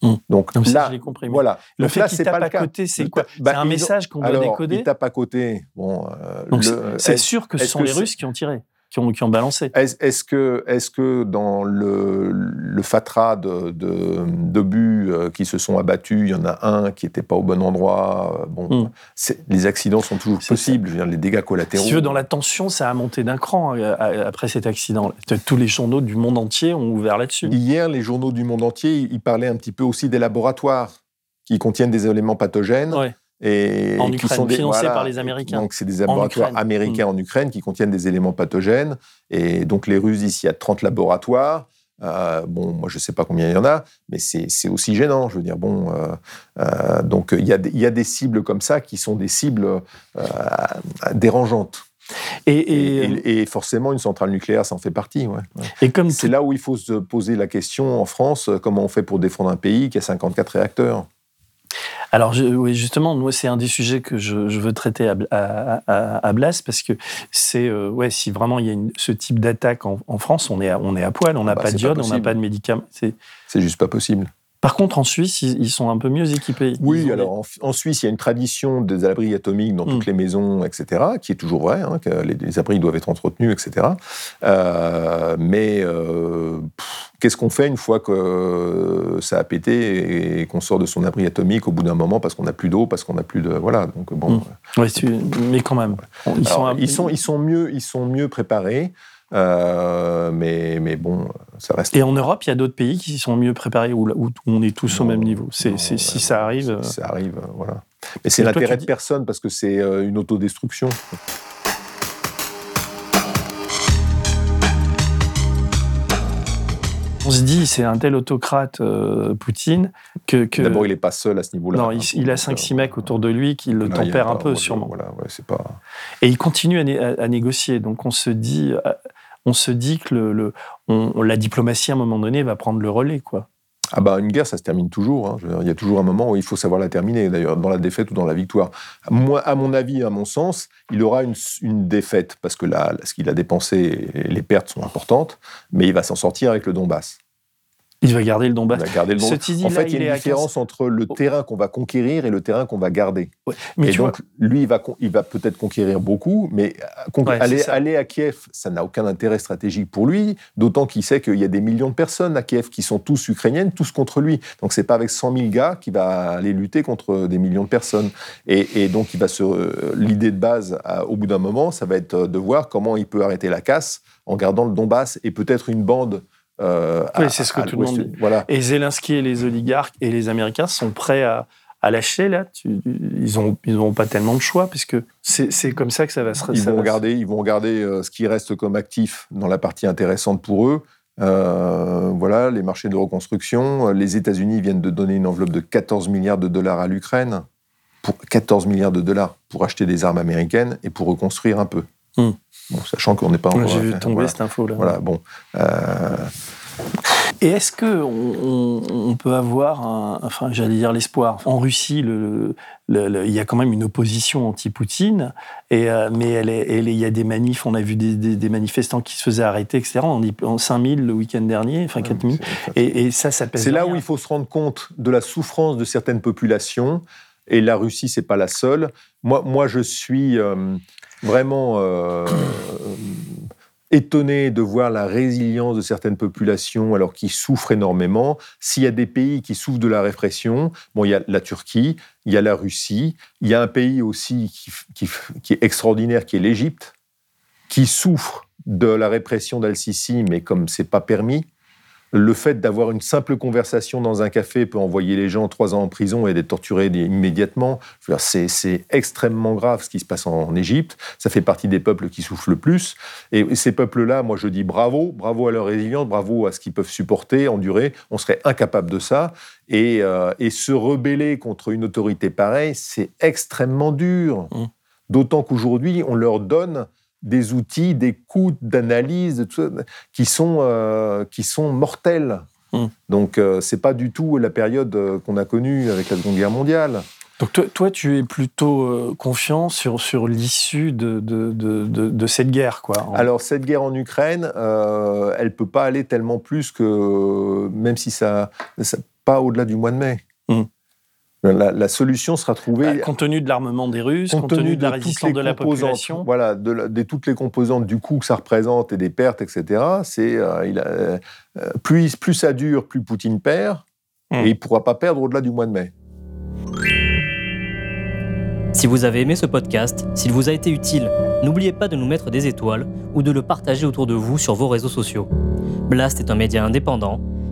Hmm. Donc là, compris, voilà. Le fait qu'ils tapent à côté, c'est quoi bah, C'est un message qu'on doit décoder. Ils tapent à côté. Bon, euh, c'est sûr que ce sont les Russes qui ont tiré qui ont, qui ont balancé. Est-ce que, est que dans le, le fatras de, de, euh, qui se sont abattus, il y en a un qui n'était pas au bon endroit euh, Bon, hmm. les accidents sont toujours possibles. Je veux dire, les dégâts collatéraux. Si tu veux, dans la tension, ça a monté d'un cran euh, après cet accident. Tous les journaux du monde entier ont ouvert là-dessus. Hier, les journaux du monde entier, ils parlaient un petit peu aussi des laboratoires qui contiennent des éléments pathogènes. Ouais et en Ukraine, qui sont financés par les Américains. Donc, c'est des laboratoires américains mm. en Ukraine qui contiennent des éléments pathogènes. Et donc, les Russes disent il y a 30 laboratoires. Euh, bon, moi, je ne sais pas combien il y en a, mais c'est aussi gênant. Je veux dire, bon, euh, euh, donc il y, a, y, a, des cibles comme ça qui sont des cibles dérangeantes. Et, et, et, forcément, une centrale nucléaire, ça en fait partie. Ouais. Et comme c'est là où il faut se poser la question en France comment on fait pour défendre un pays qui a 54 réacteurs? Alors, oui, justement, moi, c'est un des sujets que je, veux traiter à, à, Blas, parce que c'est, euh, ouais, si vraiment il y a ce type d'attaque en, France, on est à, on est à poil, on n'a bah, pas de diode, on n'a pas de médicaments. C'est juste pas possible. Par contre, en Suisse, ils sont un peu mieux équipés. Oui, alors en, Suisse, il y a une tradition des abris atomiques dans toutes mm. les maisons, etc., qui est toujours vrai, hein, que les, abris doivent être entretenus, etc. Euh, mais euh, qu'est-ce qu'on fait une fois que ça a pété et qu'on sort de son abri atomique au bout d'un moment parce qu'on n'a plus d'eau, parce qu'on n'a plus de voilà. Donc bon. Mm. mais quand même, ils, sont, ils, sont, ils sont mieux, ils sont mieux préparés. Euh, mais, mais bon, ça reste. Et en Europe, il y a d'autres pays qui sont mieux préparés où, où on est tous au même niveau. C'est, si ça arrive. Si ça arrive, euh, voilà. Mais c'est l'intérêt de personne parce que c'est euh, une autodestruction. On se dit, c'est un tel autocrate, Poutine, que. D'abord, il n'est pas seul à ce niveau-là. Non, il, a 5-6 mecs autour de lui qui le tempèrent un peu, sûrement. Voilà, ouais, c'est pas... Et il continue à, à, négocier. Donc, on se dit on se dit que la diplomatie, à un moment donné, va prendre le relais. quoi. Ah bah une guerre, ça se termine toujours. Hein. il y a toujours un moment où il faut savoir la terminer, d'ailleurs, dans la défaite ou dans la victoire. Moi, à mon avis, à mon sens, il aura une, défaite, parce que là, ce qu'il a dépensé, les pertes sont importantes, mais il va s'en sortir avec le Donbass. Il va garder le Donbass. Il va garder le Donbass. En là, fait, il y a une différence entre le Oh. terrain qu'on va conquérir et le terrain qu'on va garder. Ouais. Mais et tu donc, lui, il va, con- il va peut-être conquérir beaucoup, mais euh, Ouais, aller, à Kiev, ça n'a aucun intérêt stratégique pour lui, d'autant qu'il sait qu'il y a des millions de personnes à Kiev qui sont tous ukrainiennes, tous contre lui. Donc, c'est pas avec 100 000 gars qu'il va aller lutter contre des millions de personnes. Et, et donc, il va se, euh, l'idée de base, au bout d'un moment, ça va être euh, de voir comment il peut arrêter la casse en gardant le Donbass et peut-être une bande. Euh, Oui, c'est ce que tout le monde dit. Voilà. Et Zelensky et les oligarques et les Américains sont prêts à, à lâcher là. Tu- ils n'ont ils pas tellement de choix puisque c'est comme ça que ça va se. Ils vont se- ils vont regarder euh, ce qui reste comme actif dans la partie intéressante pour eux. Euh, voilà, les marchés de reconstruction. Les États-Unis viennent de donner une enveloppe de 14 milliards de dollars à l'Ukraine. Pour 14 milliards de dollars pour acheter des armes américaines et pour reconstruire un peu. Hmm. Bon, sachant qu'on n'est pas encore. J'ai vu tomber voilà. cette info là. Voilà, bon. Euh, Et est-ce que on, on- on peut avoir, un, enfin, j'allais dire l'espoir. En Russie, le, le- le- il y a quand même une opposition anti-Poutine, et euh, mais elle est, elle est- il y a des manifs. On a vu des, des- des manifestants qui se faisaient arrêter, etc. On dit en 5000 le week-end dernier, enfin 4000. c'est- Et, et ça, ça pèse. C'est là où il faut se rendre compte de la souffrance de certaines populations. Et la Russie, c'est pas la seule. Moi, moi je suis euh, vraiment euh, étonné de voir la résilience de certaines populations alors qu'ils souffrent énormément. S'il y a des pays qui souffrent de la répression, bon, il y a la Turquie, il y a la Russie, il y a un pays aussi qui, qui- qui est extraordinaire, qui est l'Égypte, qui souffre de la répression d'Al-Sisi, mais comme c'est pas permis, le fait d'avoir une simple conversation dans un café peut envoyer les gens trois ans en prison et d'être torturés immédiatement. C'est extrêmement grave ce qui se passe en, Égypte. Ça fait partie des peuples qui souffrent le plus. Et ces peuples-là, moi je dis bravo, bravo à leur résilience, bravo à ce qu'ils peuvent supporter, endurer. On serait incapable de ça. Et, euh, et se rebeller contre une autorité pareille, c'est extrêmement dur. Mm. D'autant qu'aujourd'hui, on leur donne des outils d'écoute, d'analyse, qui sont, euh, qui sont mortels. Mm. Donc, euh, c'est pas du tout la période euh, qu'on a connue avec la Seconde Guerre mondiale. Donc toi, toi, tu es plutôt euh, confiant sur, sur l'issue de, de, de, cette guerre, quoi. En- Alors, cette guerre en Ukraine, euh, elle peut pas aller tellement plus que, même si ça, ça pas au-delà du mois de mai. Mm. La, la solution sera trouvée. Bah, compte tenu de l'armement des Russes, compte, tenu de la résistance de la population. Voilà, de, la- de toutes les composantes du coût que ça représente et des pertes, etc. C'est euh, il a- euh, plus, plus ça dure, plus Poutine perd, Mm. et il pourra pas perdre au-delà du mois de mai. Si vous avez aimé ce podcast, s'il vous a été utile, n'oubliez pas de nous mettre des étoiles ou de le partager autour de vous sur vos réseaux sociaux. Blast est un média indépendant,